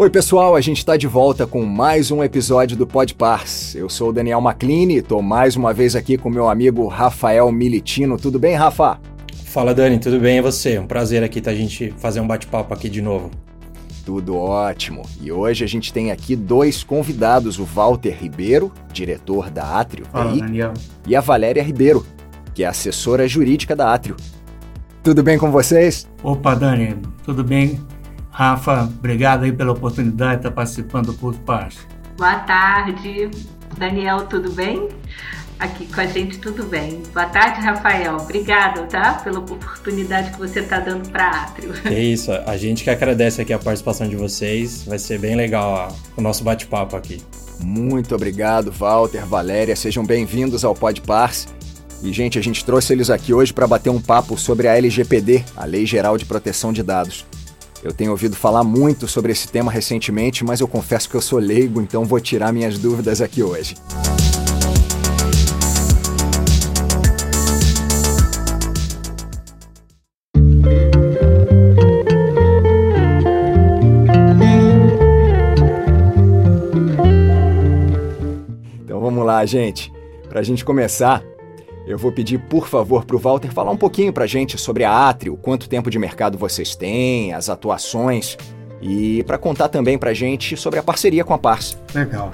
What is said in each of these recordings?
Oi, pessoal, a gente está de volta com mais um episódio do Podpars. Eu sou o Daniel Macline e estou mais uma vez aqui com meu amigo Rafael Militino. Tudo bem, Rafa? Fala, Dani, tudo bem e você? Um prazer aqui tá a gente fazer um bate-papo aqui de novo. Tudo ótimo. E hoje a gente tem aqui dois convidados, o Walter Ribeiro, diretor da Atrio Fala, Daniel. e a Valéria Ribeiro, que é assessora jurídica da Atrio. Tudo bem com vocês? Opa, Dani, tudo bem? Rafa, obrigado aí pela oportunidade de estar participando do Curso Paz. Boa tarde, Daniel, tudo bem? Aqui com a gente tudo bem. Boa tarde, Rafael. Obrigada, tá? Pela oportunidade que você está dando para a Atrio. É isso, a gente que agradece aqui a participação de vocês. Vai ser bem legal ó, o nosso bate-papo aqui. Muito obrigado, Walter, Valéria. Sejam bem-vindos ao Podpars. E, gente, a gente trouxe eles aqui hoje para bater um papo sobre a LGPD, a Lei Geral de Proteção de Dados. Eu tenho ouvido falar muito sobre esse tema recentemente, mas eu confesso que eu sou leigo, então vou tirar minhas dúvidas aqui hoje. Então vamos lá, gente. Para a gente começar, eu vou pedir, por favor, para o Walter falar um pouquinho para a gente sobre a Atrio, quanto tempo de mercado vocês têm, as atuações e para contar também para a gente sobre a parceria com a Pars. Legal.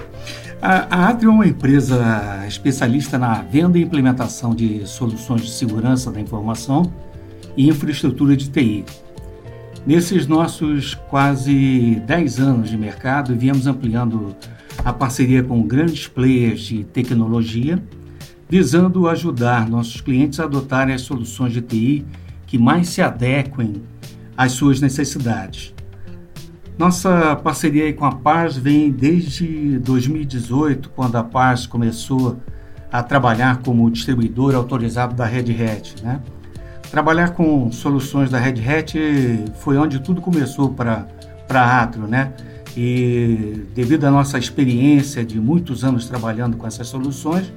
A, a Atrio é uma empresa especialista na venda e implementação de soluções de segurança da informação e infraestrutura de TI. Nesses nossos quase 10 anos de mercado, viemos ampliando a parceria com grandes players de tecnologia visando ajudar nossos clientes a adotarem as soluções de TI que mais se adequem às suas necessidades. Nossa parceria com a Pars vem desde 2018, quando a Pars começou a trabalhar como distribuidor autorizado da Red Hat. Né? Trabalhar com soluções da Red Hat foi onde tudo começou para a Atrio, né? E devido à nossa experiência de muitos anos trabalhando com essas soluções,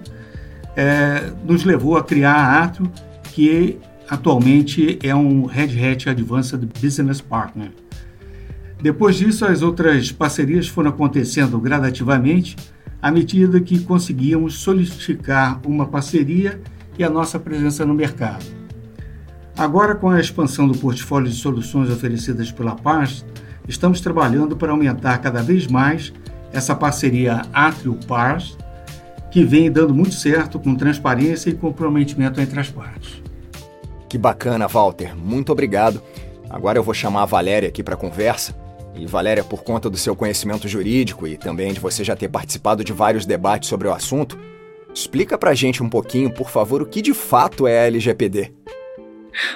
é, nos levou a criar a Atrio, que atualmente é um Red Hat Advanced Business Partner. Depois disso, as outras parcerias foram acontecendo gradativamente à medida que conseguíamos solidificar uma parceria e a nossa presença no mercado. Agora, com a expansão do portfólio de soluções oferecidas pela Pars, estamos trabalhando para aumentar cada vez mais essa parceria Atrio-Pars, que vem dando muito certo com transparência e comprometimento entre as partes. Que bacana, Walter. Muito obrigado. Agora eu vou chamar a Valéria aqui para conversa. E Valéria, por conta do seu conhecimento jurídico e também de você já ter participado de vários debates sobre o assunto, explica pra gente um pouquinho, por favor, o que de fato é a LGPD.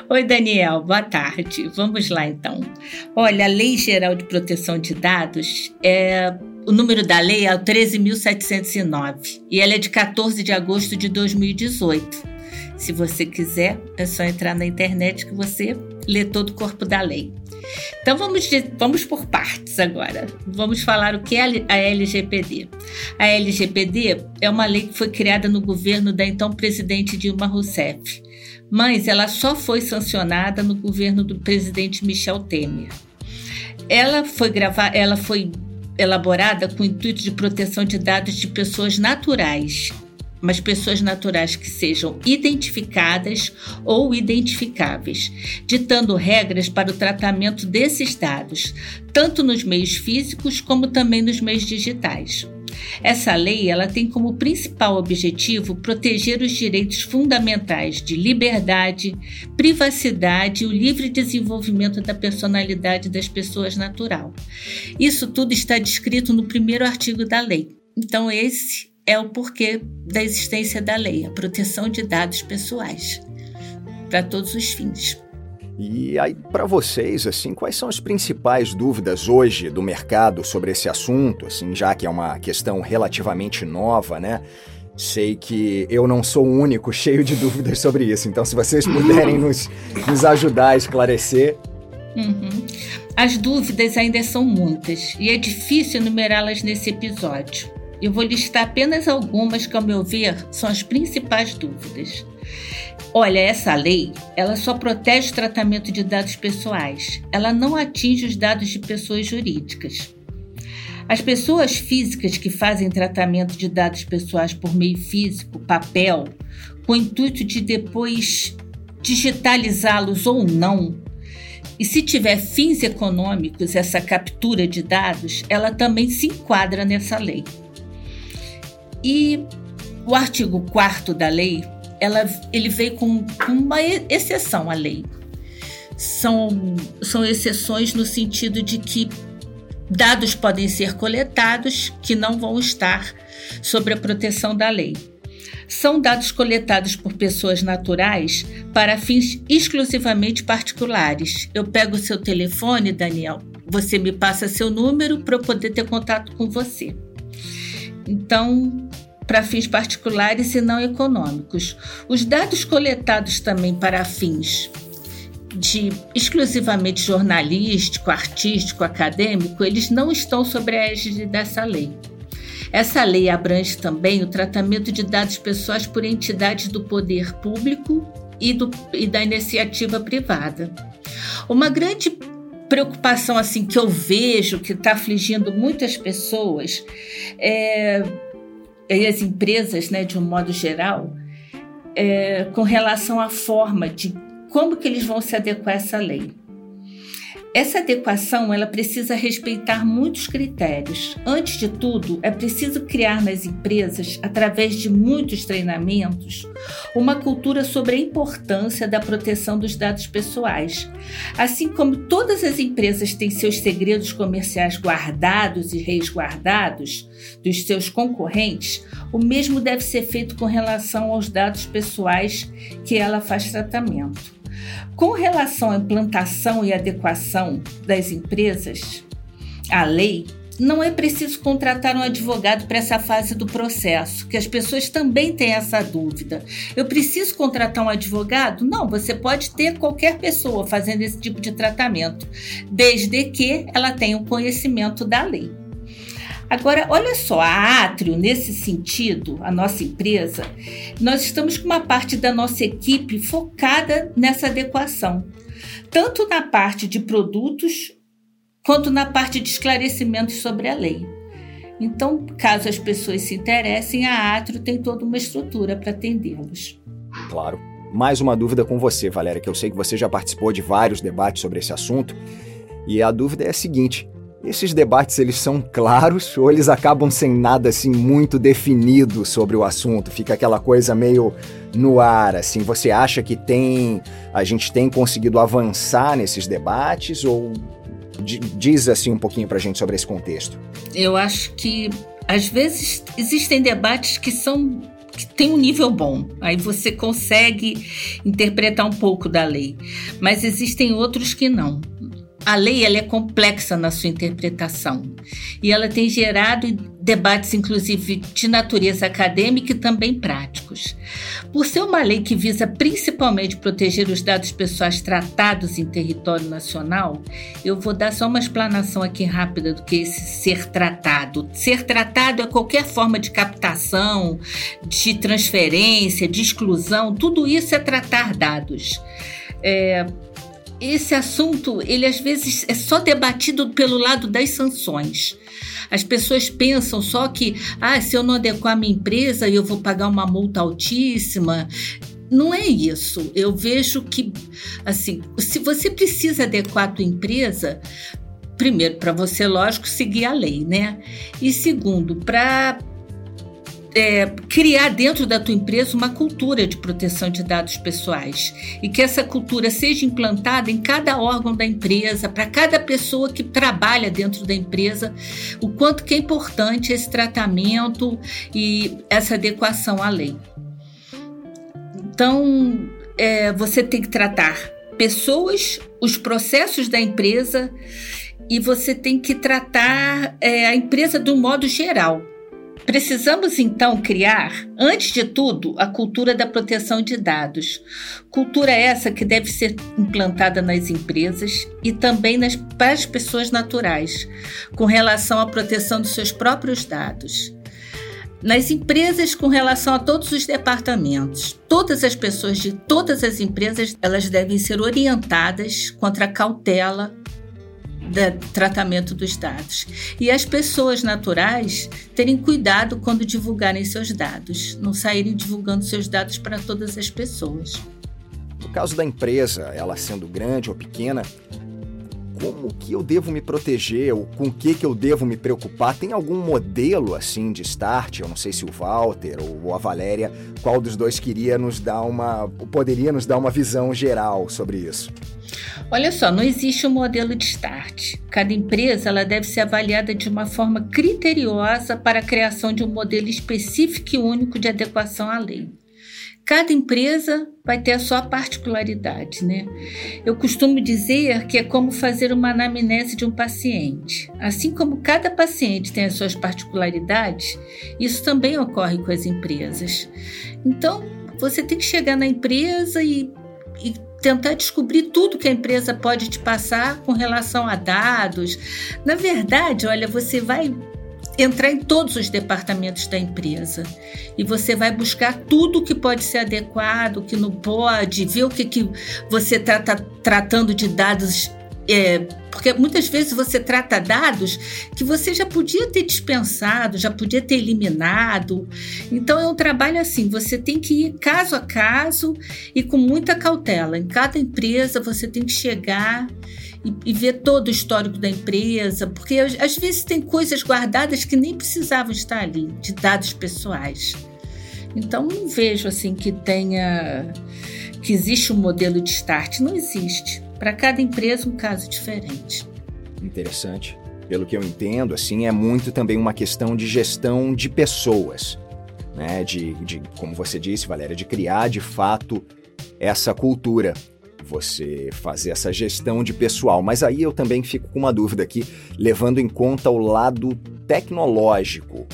Oi, Daniel, boa tarde. Vamos lá então. Olha, a Lei Geral de Proteção de Dados é o número da lei é o 13.709 e ela é de 14 de agosto de 2018. Se você quiser, é só entrar na internet que você lê todo o corpo da lei. Então vamos, vamos por partes agora. Vamos falar o que é a LGPD. A LGPD é uma lei que foi criada no governo da então presidente Dilma Rousseff, mas ela só foi sancionada no governo do presidente Michel Temer. Ela foi gravar, ela foi elaborada com o intuito de proteção de dados de pessoas naturais, mas pessoas naturais que sejam identificadas ou identificáveis, ditando regras para o tratamento desses dados, tanto nos meios físicos como também nos meios digitais. Essa lei ela tem como principal objetivo proteger os direitos fundamentais de liberdade, privacidade e o livre desenvolvimento da personalidade das pessoas natural. Isso tudo está descrito no primeiro artigo da lei. Então, esse é o porquê da existência da lei, a proteção de dados pessoais, para todos os fins. E aí, para vocês, assim, quais são as principais dúvidas hoje do mercado sobre esse assunto, assim, já que é uma questão relativamente nova, né? Sei que eu não sou o único cheio de dúvidas sobre isso, então se vocês puderem nos, nos ajudar a esclarecer. Uhum. As dúvidas ainda são muitas e é difícil enumerá-las nesse episódio. Eu vou listar apenas algumas que, ao meu ver, são as principais dúvidas. Olha, essa lei, ela só protege o tratamento de dados pessoais. Ela não atinge os dados de pessoas jurídicas. As pessoas físicas que fazem tratamento de dados pessoais por meio físico, papel, com o intuito de depois digitalizá-los ou não, e se tiver fins econômicos, essa captura de dados, ela também se enquadra nessa lei. E o artigo 4 da lei, ela, ele veio com uma exceção à lei. São, são exceções no sentido de que dados podem ser coletados que não vão estar sobre a proteção da lei. São dados coletados por pessoas naturais para fins exclusivamente particulares. Eu pego o seu telefone, Daniel, você me passa seu número para eu poder ter contato com você. Então, para fins particulares e não econômicos. Os dados coletados também para fins de exclusivamente jornalístico, artístico, acadêmico, eles não estão sobre a égide dessa lei. Essa lei abrange também o tratamento de dados pessoais por entidades do poder público e, do, e da iniciativa privada. Uma grande preocupação assim que eu vejo que está afligindo muitas pessoas é, e as empresas, né, de um modo geral, é, com relação à forma de como que eles vão se adequar a essa lei. Essa adequação ela precisa respeitar muitos critérios. Antes de tudo, é preciso criar nas empresas, através de muitos treinamentos, uma cultura sobre a importância da proteção dos dados pessoais. Assim como todas as empresas têm seus segredos comerciais guardados e resguardados dos seus concorrentes, o mesmo deve ser feito com relação aos dados pessoais que ela faz tratamento. Com relação à implantação e adequação das empresas à lei, não é preciso contratar um advogado para essa fase do processo, que as pessoas também têm essa dúvida. Eu preciso contratar um advogado? Não, você pode ter qualquer pessoa fazendo esse tipo de tratamento, desde que ela tenha um conhecimento da lei. Agora, olha só, a Atrio, nesse sentido, a nossa empresa, nós estamos com uma parte da nossa equipe focada nessa adequação, tanto na parte de produtos quanto na parte de esclarecimentos sobre a lei. Então, caso as pessoas se interessem, a Atrio tem toda uma estrutura para atendê-los. Claro. Mais uma dúvida com você, Valéria, que eu sei que você já participou de vários debates sobre esse assunto. E a dúvida é a seguinte: esses debates eles são claros ou eles acabam sem nada assim muito definido sobre o assunto? Fica aquela coisa meio no ar, assim. Você acha que tem a gente tem conseguido avançar nesses debates ou diz assim um pouquinho pra gente sobre esse contexto? Eu acho que às vezes existem debates que são que tem um nível bom, aí você consegue interpretar um pouco da lei, mas existem outros que não. A lei ela é complexa na sua interpretação e ela tem gerado debates, inclusive de natureza acadêmica e também práticos. Por ser uma lei que visa principalmente proteger os dados pessoais tratados em território nacional, eu vou dar só uma explanação aqui rápida do que é esse ser tratado. Ser tratado é qualquer forma de captação, de transferência, de exclusão, tudo isso é tratar dados. É, esse assunto, ele às vezes é só debatido pelo lado das sanções. As pessoas pensam só que, ah, se eu não adequar minha empresa, eu vou pagar uma multa altíssima. Não é isso. Eu vejo que, assim, se você precisa adequar a tua empresa, primeiro, para você, lógico, seguir a lei, né? E segundo, para é, criar dentro da tua empresa uma cultura de proteção de dados pessoais e que essa cultura seja implantada em cada órgão da empresa, para cada pessoa que trabalha dentro da empresa, o quanto que é importante esse tratamento e essa adequação à lei. Então, é, você tem que tratar pessoas, os processos da empresa e você tem que tratar é, a empresa de um modo geral Precisamos então criar, antes de tudo, a cultura da proteção de dados. Cultura essa que deve ser implantada nas empresas e também nas, para as pessoas naturais, com relação à proteção dos seus próprios dados. Nas empresas, com relação a todos os departamentos, todas as pessoas de todas as empresas, elas devem ser orientadas contra a cautela do tratamento dos dados. E as pessoas naturais terem cuidado quando divulgarem seus dados, não saírem divulgando seus dados para todas as pessoas. No caso da empresa, ela sendo grande ou pequena, como que eu devo me proteger ou com que que eu devo me preocupar? Tem algum modelo assim de start? Eu não sei se o Walter ou a Valéria, qual dos dois queria nos dar uma, poderia nos dar uma visão geral sobre isso? Olha só, não existe um modelo de start. Cada empresa ela deve ser avaliada de uma forma criteriosa para a criação de um modelo específico e único de adequação à lei. Cada empresa vai ter a sua particularidade, né? Eu costumo dizer que é como fazer uma anamnese de um paciente. Assim como cada paciente tem as suas particularidades, isso também ocorre com as empresas. Então, você tem que chegar na empresa e, e tentar descobrir tudo que a empresa pode te passar com relação a dados. Na verdade, olha, você vai entrar em todos os departamentos da empresa e você vai buscar tudo que pode ser adequado, que não pode, ver o que, que você está tá tratando de dados. É, porque muitas vezes você trata dados que você já podia ter dispensado, já podia ter eliminado. Então é um trabalho assim, você tem que ir caso a caso e com muita cautela. Em cada empresa você tem que chegar e, e, ver todo o histórico da empresa, porque às vezes tem coisas guardadas que nem precisavam estar ali, de dados pessoais. Então não vejo assim que tenha que existe um modelo de start, não existe. Para cada empresa um caso diferente. Interessante. Pelo que eu entendo, assim, é muito também uma questão de gestão de pessoas, né? De, de como você disse, Valéria, de criar de fato essa cultura você fazer essa gestão de pessoal. Mas aí eu também fico com uma dúvida aqui, levando em conta o lado tecnológico.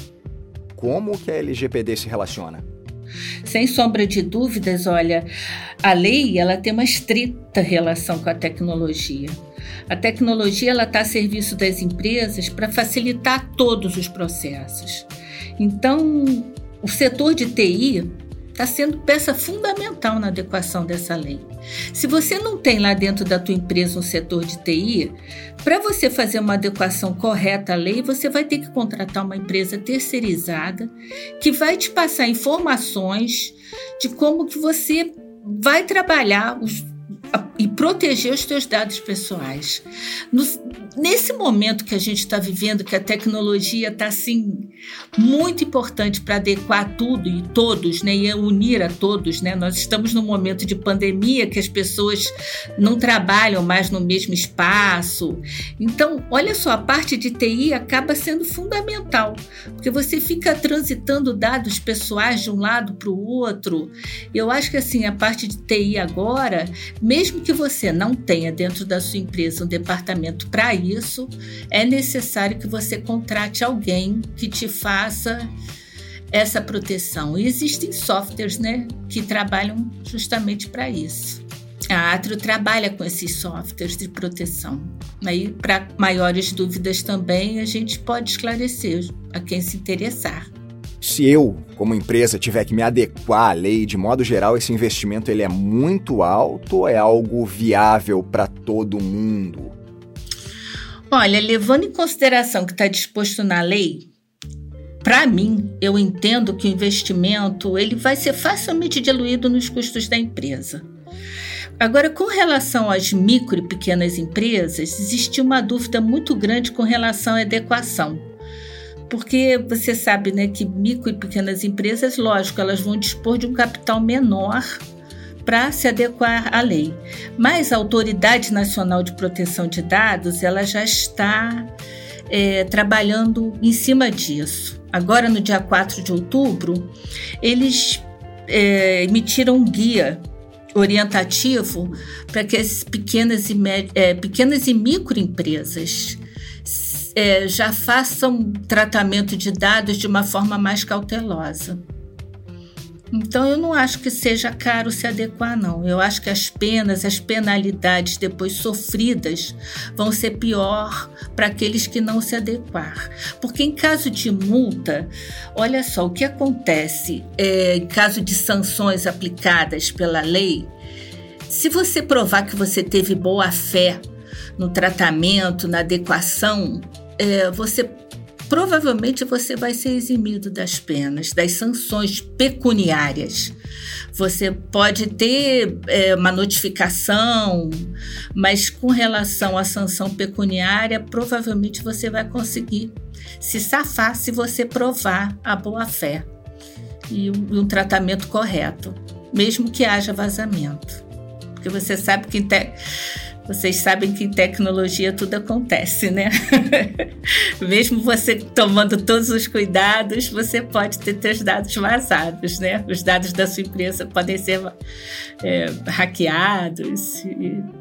Como que a LGPD se relaciona? Sem sombra de dúvidas, olha, a lei ela tem uma estrita relação com a tecnologia. A tecnologia ela está a serviço das empresas para facilitar todos os processos. Então, o setor de TI está sendo peça fundamental na adequação dessa lei. Se você não tem lá dentro da tua empresa um setor de TI, para você fazer uma adequação correta à lei, você vai ter que contratar uma empresa terceirizada que vai te passar informações de como que você vai trabalhar os e proteger os teus dados pessoais. No, nesse momento que a gente está vivendo, que a tecnologia está assim muito importante para adequar tudo e todos, né, e unir a todos, né? Nós estamos num momento de pandemia que as pessoas não trabalham mais no mesmo espaço. Então, olha só, a parte de TI acaba sendo fundamental, porque você fica transitando dados pessoais de um lado para o outro. Eu acho que assim a parte de TI agora, mesmo que que você não tenha dentro da sua empresa um departamento para isso, é necessário que você contrate alguém que te faça essa proteção. E existem softwares né, que trabalham justamente para isso. A Atrio trabalha com esses softwares de proteção. Aí, para maiores dúvidas também, a gente pode esclarecer a quem se interessar se eu, como empresa, tiver que me adequar à lei, de modo geral, esse investimento ele é muito alto ou é algo viável para todo mundo? Olha, levando em consideração que está disposto na lei, para mim, eu entendo que o investimento ele vai ser facilmente diluído nos custos da empresa. Agora, com relação às micro e pequenas empresas, existe uma dúvida muito grande com relação à adequação porque você sabe né, que micro e pequenas empresas, lógico, elas vão dispor de um capital menor para se adequar à lei. Mas a Autoridade Nacional de Proteção de Dados ela já está é, trabalhando em cima disso. Agora, no dia 4 de outubro, eles é, emitiram um guia orientativo para que as pequenas e, é, pequenas e microempresas é, já façam tratamento de dados de uma forma mais cautelosa. Então eu não acho que seja caro se adequar, não. Eu acho que as penas, as penalidades depois sofridas vão ser pior para aqueles que não se adequar. Porque em caso de multa, olha só, o que acontece é, em caso de sanções aplicadas pela lei, se você provar que você teve boa fé no tratamento, na adequação, é, você provavelmente você vai ser eximido das penas, das sanções pecuniárias. Você pode ter é, uma notificação, mas com relação à sanção pecuniária, provavelmente você vai conseguir se safar se você provar a boa-fé e um, um tratamento correto, mesmo que haja vazamento. Porque você sabe que te... vocês sabem que em tecnologia tudo acontece, né? mesmo você tomando todos os cuidados, você pode ter seus dados vazados, né? Os dados da sua empresa podem ser é, hackeados.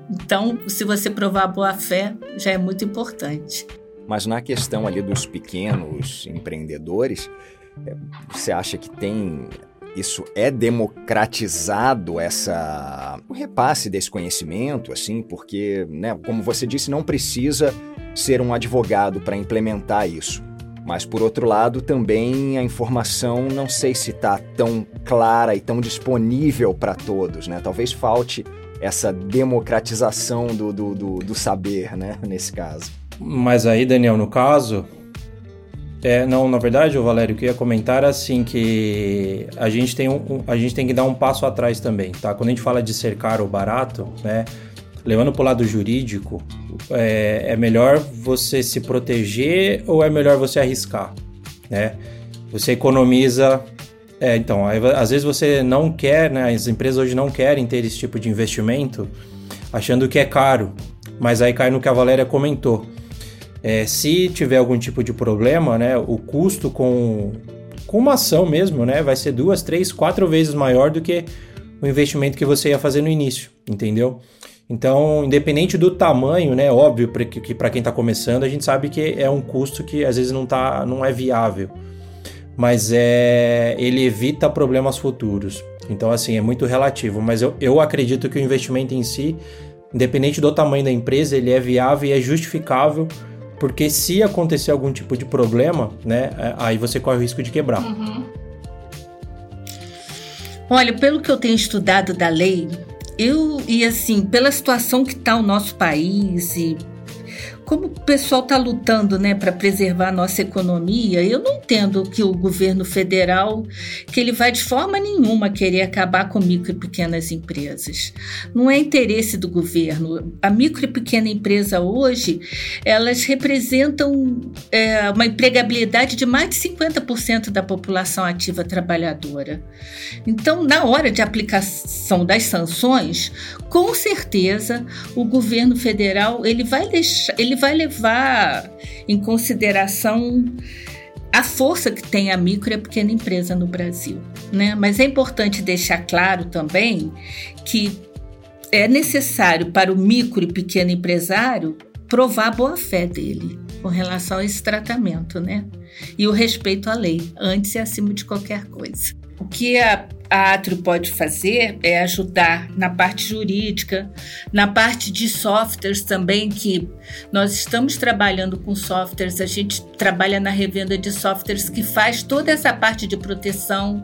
Então, se você provar boa fé, já é muito importante. Mas na questão ali dos pequenos empreendedores, é, você acha que tem isso é democratizado essa o repasse desse conhecimento assim porque né como você disse não precisa ser um advogado para implementar isso. Mas por outro lado também a informação não sei se está tão clara e tão disponível para todos né? Talvez falte essa democratização do, do, do, do saber né nesse caso. Mas aí Daniel no caso é, não, na verdade, o Valério, que ia comentar assim que a gente tem um, a gente tem que dar um passo atrás também, tá? Quando a gente fala de ser caro ou barato, né? Levando para o lado jurídico, é, é melhor você se proteger ou é melhor você arriscar, né? Você economiza é, então, às vezes você não quer, né? As empresas hoje não querem ter esse tipo de investimento, achando que é caro. Mas aí cai no que a Valéria comentou. É, se tiver algum tipo de problema, né, o custo com, com uma ação mesmo, né, vai ser duas, três, quatro vezes maior do que o investimento que você ia fazer no início, entendeu? Então, independente do tamanho, né, óbvio que para quem está começando, a gente sabe que é um custo que às vezes não, tá, não é viável, mas é, ele evita problemas futuros. Então, assim, é muito relativo, mas eu, eu acredito que o investimento em si, independente do tamanho da empresa, ele é viável e é justificável porque se acontecer algum tipo de problema, né, é, aí você corre o risco de quebrar. Uhum. Olha, pelo que eu tenho estudado da lei, eu e assim, pela situação que está o nosso país e como o pessoal está lutando né, para preservar a nossa economia, eu não entendo que o governo federal que ele vai de forma nenhuma querer acabar com micro e pequenas empresas. Não é interesse do governo. A micro e pequena empresa hoje, elas representam é, uma empregabilidade de mais de 50% da população ativa trabalhadora. Então, na hora de aplicação das sanções, com certeza o governo federal ele vai deixar, ele vai levar em consideração a força que tem a micro e a pequena empresa no Brasil, né? Mas é importante deixar claro também que é necessário para o micro e pequeno empresário provar a boa fé dele com relação a esse tratamento, né? E o respeito à lei, antes e acima de qualquer coisa. O que a a Atrio pode fazer é ajudar na parte jurídica, na parte de softwares também, que nós estamos trabalhando com softwares, a gente trabalha na revenda de softwares que faz toda essa parte de proteção.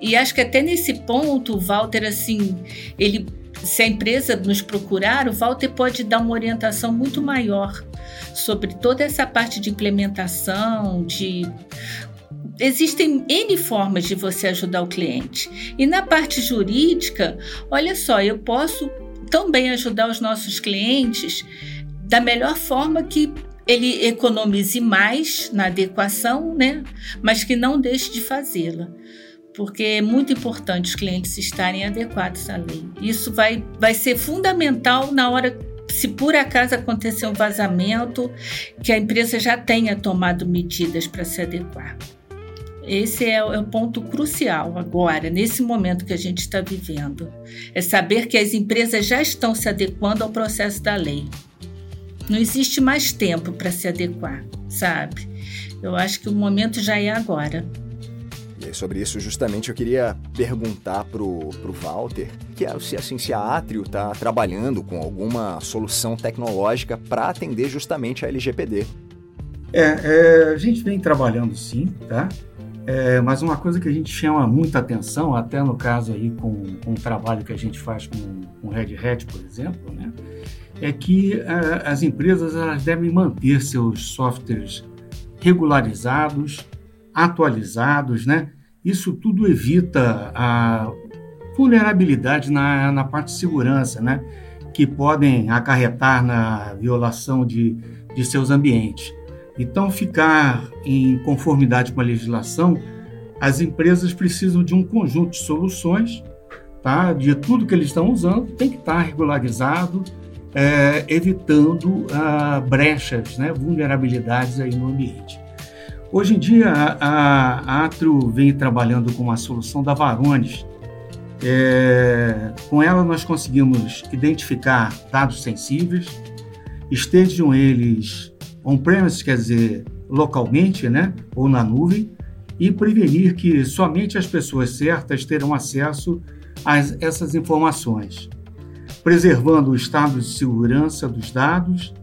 E acho que até nesse ponto, o Walter, assim, ele se a empresa nos procurar, o Walter pode dar uma orientação muito maior sobre toda essa parte de implementação, de existem N formas de você ajudar o cliente. E na parte jurídica, olha só, eu posso também ajudar os nossos clientes da melhor forma que ele economize mais na adequação, né? Mas que não deixe de fazê-la. Porque é muito importante os clientes estarem adequados à lei. Isso vai, vai ser fundamental na hora se por acaso acontecer um vazamento, que a empresa já tenha tomado medidas para se adequar. Esse é, é o ponto crucial agora, nesse momento que a gente está vivendo. É saber que as empresas já estão se adequando ao processo da lei. Não existe mais tempo para se adequar, sabe? Eu acho que o momento já é agora. E sobre isso, justamente, eu queria perguntar pro, pro Walter que é, se, assim, se a Atrio está trabalhando com alguma solução tecnológica para atender justamente a LGPD. É, é, a gente vem trabalhando sim, tá? É, mas uma coisa que a gente chama muita atenção, até no caso aí com, com o trabalho que a gente faz com, com Red Hat, por exemplo, né? é que as empresas elas devem manter seus softwares regularizados, atualizados, né? Isso tudo evita a vulnerabilidade na, na parte de segurança, né? Que podem acarretar na violação de, de seus ambientes. Então, ficar em conformidade com a legislação, as empresas precisam de um conjunto de soluções, tá? De tudo que eles estão usando, tem que estar regularizado, é, evitando ah, brechas, né? vulnerabilidades aí no ambiente. Hoje em dia, a, a Atro vem trabalhando com uma solução da Varones. É, com ela, nós conseguimos identificar dados sensíveis, estejam eles on-premise, quer dizer, localmente, né, ou na nuvem, e prevenir que somente as pessoas certas terão acesso a essas informações, preservando o estado de segurança dos dados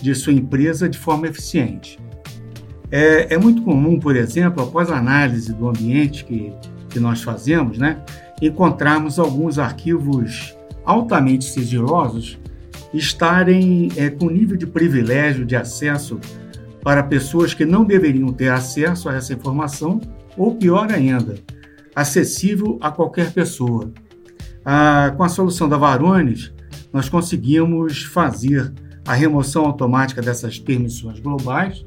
de sua empresa de forma eficiente. É, é muito comum, por exemplo, após a análise do ambiente que, que nós fazemos, né, encontrarmos alguns arquivos altamente sigilosos estarem é, com nível de privilégio de acesso para pessoas que não deveriam ter acesso a essa informação, ou pior ainda, acessível a qualquer pessoa. Ah, com a solução da Varones, nós conseguimos fazer a remoção automática dessas permissões globais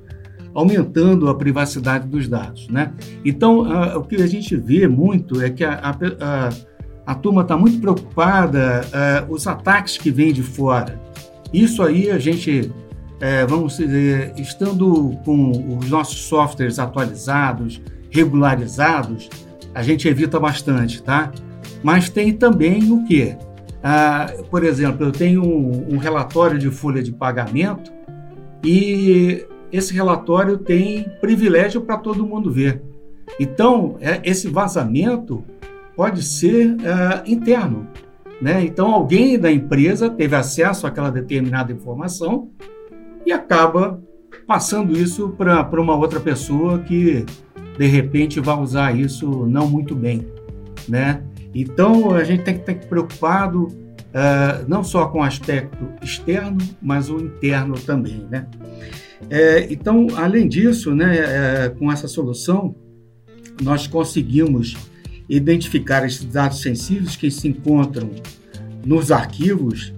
aumentando a privacidade dos dados. Né? Então, uh, o que a gente vê muito é que a, a, a, a turma está muito preocupada uh, os ataques que vêm de fora. Isso aí a gente, uh, vamos dizer, estando com os nossos softwares atualizados, regularizados, a gente evita bastante, tá? Mas tem também o quê? Ah, por exemplo, eu tenho um, um relatório de folha de pagamento e esse relatório tem privilégio para todo mundo ver. Então, é, esse vazamento pode ser é, interno. Né? Então, alguém da empresa teve acesso àquela determinada informação e acaba passando isso para uma outra pessoa que, de repente, vai usar isso não muito bem. Né? Então, a gente tem que estar preocupado uh, não só com o aspecto externo, mas o interno também. Né? É, então, além disso, né, é, com essa solução, nós conseguimos identificar esses dados sensíveis que se encontram nos arquivos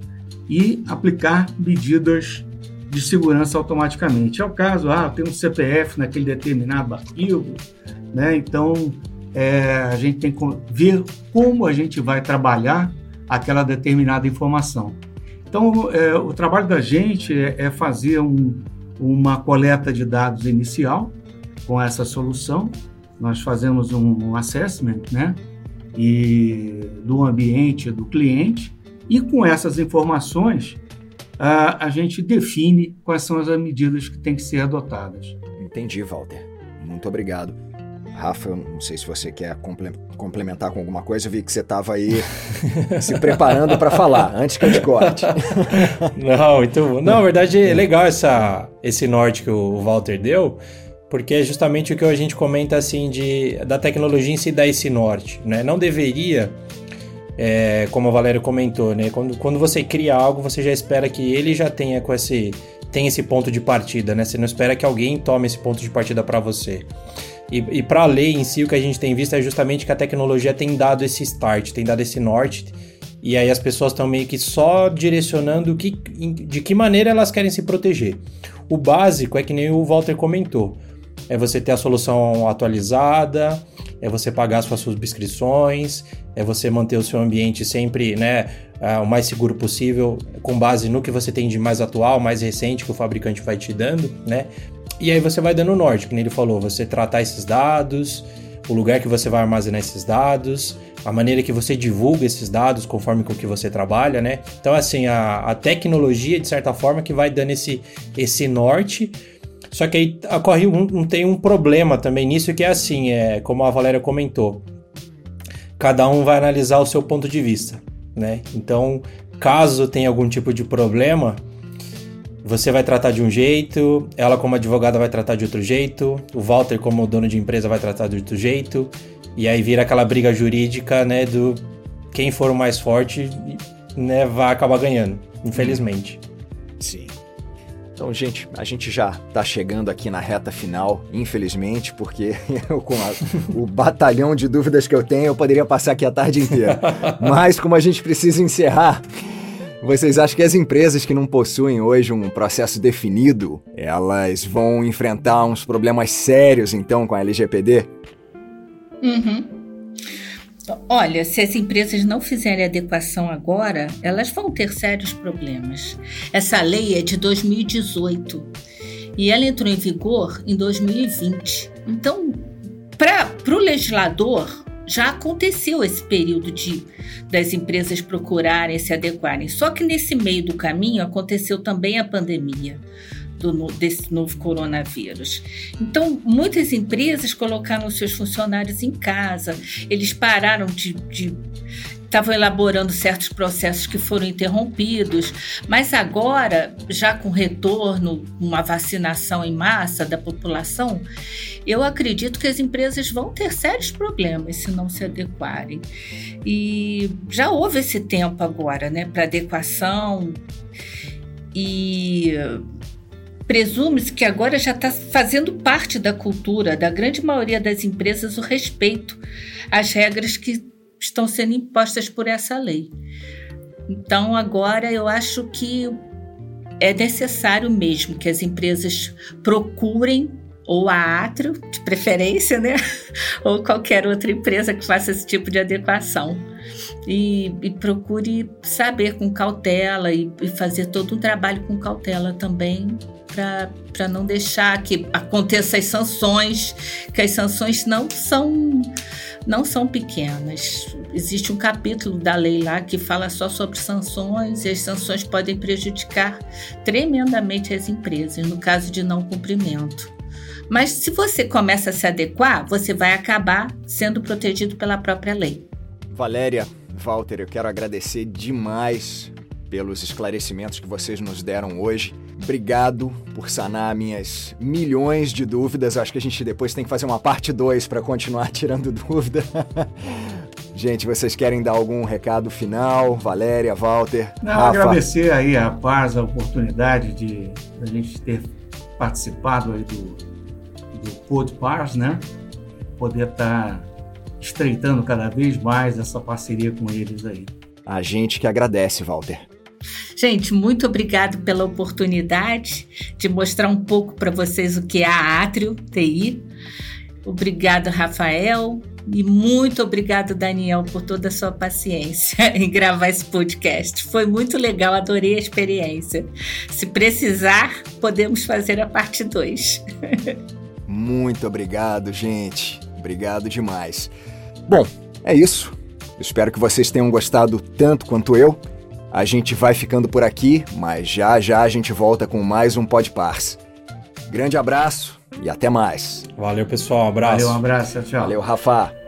e aplicar medidas de segurança automaticamente. É o caso, ah, tem um CPF naquele determinado arquivo, né? Então é, a gente tem que ver como a gente vai trabalhar aquela determinada informação. Então, é, o trabalho da gente é, é fazer um, uma coleta de dados inicial com essa solução. Nós fazemos um, assessment, né? E do ambiente do cliente e com essas informações a, a gente define quais são as medidas que têm que ser adotadas. Entendi, Walter. Muito obrigado. Rafa, não sei se você quer complementar com alguma coisa, eu vi que você estava aí se preparando para falar, antes que eu te corte. não, muito Não, na verdade é legal essa, esse norte que o Walter deu, porque é justamente o que a gente comenta assim de, da tecnologia em si dar esse norte, né? Não deveria, é, como o Valério comentou, né? Quando, quando você cria algo, você já espera que ele já tenha com esse, tem esse ponto de partida, né? Você não espera que alguém tome esse ponto de partida para você. E, e para a lei em si, o que a gente tem visto é justamente que a tecnologia tem dado esse start, tem dado esse norte. E aí as pessoas estão meio que só direcionando que, de que maneira elas querem se proteger. O básico é que nem o Walter comentou. É você ter a solução atualizada, é você pagar suas subscrições, é você manter o seu ambiente sempre né, uh, o mais seguro possível, com base no que você tem de mais atual, mais recente que o fabricante vai te dando, né? E aí você vai dando norte, como ele falou, você tratar esses dados, o lugar que você vai armazenar esses dados, a maneira que você divulga esses dados conforme com que você trabalha, né? Então, assim, a, a tecnologia, de certa forma, que vai dando esse, esse norte. Só que aí ocorre um, tem um problema também nisso, que é assim, é, como a Valéria comentou, cada um vai analisar o seu ponto de vista, né? Então, caso tenha algum tipo de problema, você vai tratar de um jeito, ela como advogada vai tratar de outro jeito, o Walter como dono de empresa vai tratar de outro jeito, e aí vira aquela briga jurídica, né, do quem for o mais forte, né, vai acabar ganhando, infelizmente. Sim. Então, gente, a gente já está chegando aqui na reta final, infelizmente, porque eu, com a, o batalhão de dúvidas que eu tenho, eu poderia passar aqui a tarde inteira. Mas, como a gente precisa encerrar, vocês acham que as empresas que não possuem hoje um processo definido, elas vão enfrentar uns problemas sérios, então, com a LGPD? Uhum. Olha, se as empresas não fizerem adequação agora, elas vão ter sérios problemas. Essa lei é de 2018 e ela entrou em vigor em 2020. Então, para o legislador, já aconteceu esse período de das empresas procurarem se adequarem. Só que nesse meio do caminho aconteceu também a pandemia do, desse novo coronavírus. Então, muitas empresas colocaram seus funcionários em casa, eles pararam de, de estavam elaborando certos processos que foram interrompidos, mas agora, já com retorno, uma vacinação em massa da população, eu acredito que as empresas vão ter sérios problemas se não se adequarem. E já houve esse tempo agora, né, para adequação e Presume-se que agora já está fazendo parte da cultura da grande maioria das empresas o respeito às regras que estão sendo impostas por essa lei. Então, agora eu acho que é necessário mesmo que as empresas procurem ou a Atrio, de preferência, né? ou qualquer outra empresa que faça esse tipo de adequação. E, e procure saber com cautela e, e fazer todo um trabalho com cautela também para não deixar que aconteça as sanções, que as sanções não são não são pequenas. Existe um capítulo da lei lá que fala só sobre sanções e as sanções podem prejudicar tremendamente as empresas no caso de não cumprimento. Mas se você começa a se adequar, você vai acabar sendo protegido pela própria lei. Valéria, Walter, eu quero agradecer demais pelos esclarecimentos que vocês nos deram hoje. Obrigado por sanar minhas milhões de dúvidas. Acho que a gente depois tem que fazer uma parte 2 para continuar tirando dúvida. gente, vocês querem dar algum recado final? Valéria, Walter? Não, Rafa? agradecer aí a paz, a oportunidade de a gente ter participado aí do, do Podpars, né? Poder estar tá estreitando cada vez mais essa parceria com eles aí. A gente que agradece, Walter. Gente, muito obrigado pela oportunidade de mostrar um pouco para vocês o que é a Atrio TI. Obrigado, Rafael, e muito obrigado, Daniel, por toda a sua paciência em gravar esse podcast. Foi muito legal, adorei a experiência. Se precisar, podemos fazer a parte 2. muito obrigado, gente. Obrigado demais. Bom, é isso. Espero que vocês tenham gostado tanto quanto eu. A gente vai ficando por aqui, mas já já a gente volta com mais um Pod Pars. Grande abraço e até mais. Valeu, pessoal. Um abraço. Valeu, um abraço. Tchau. Valeu, Rafa.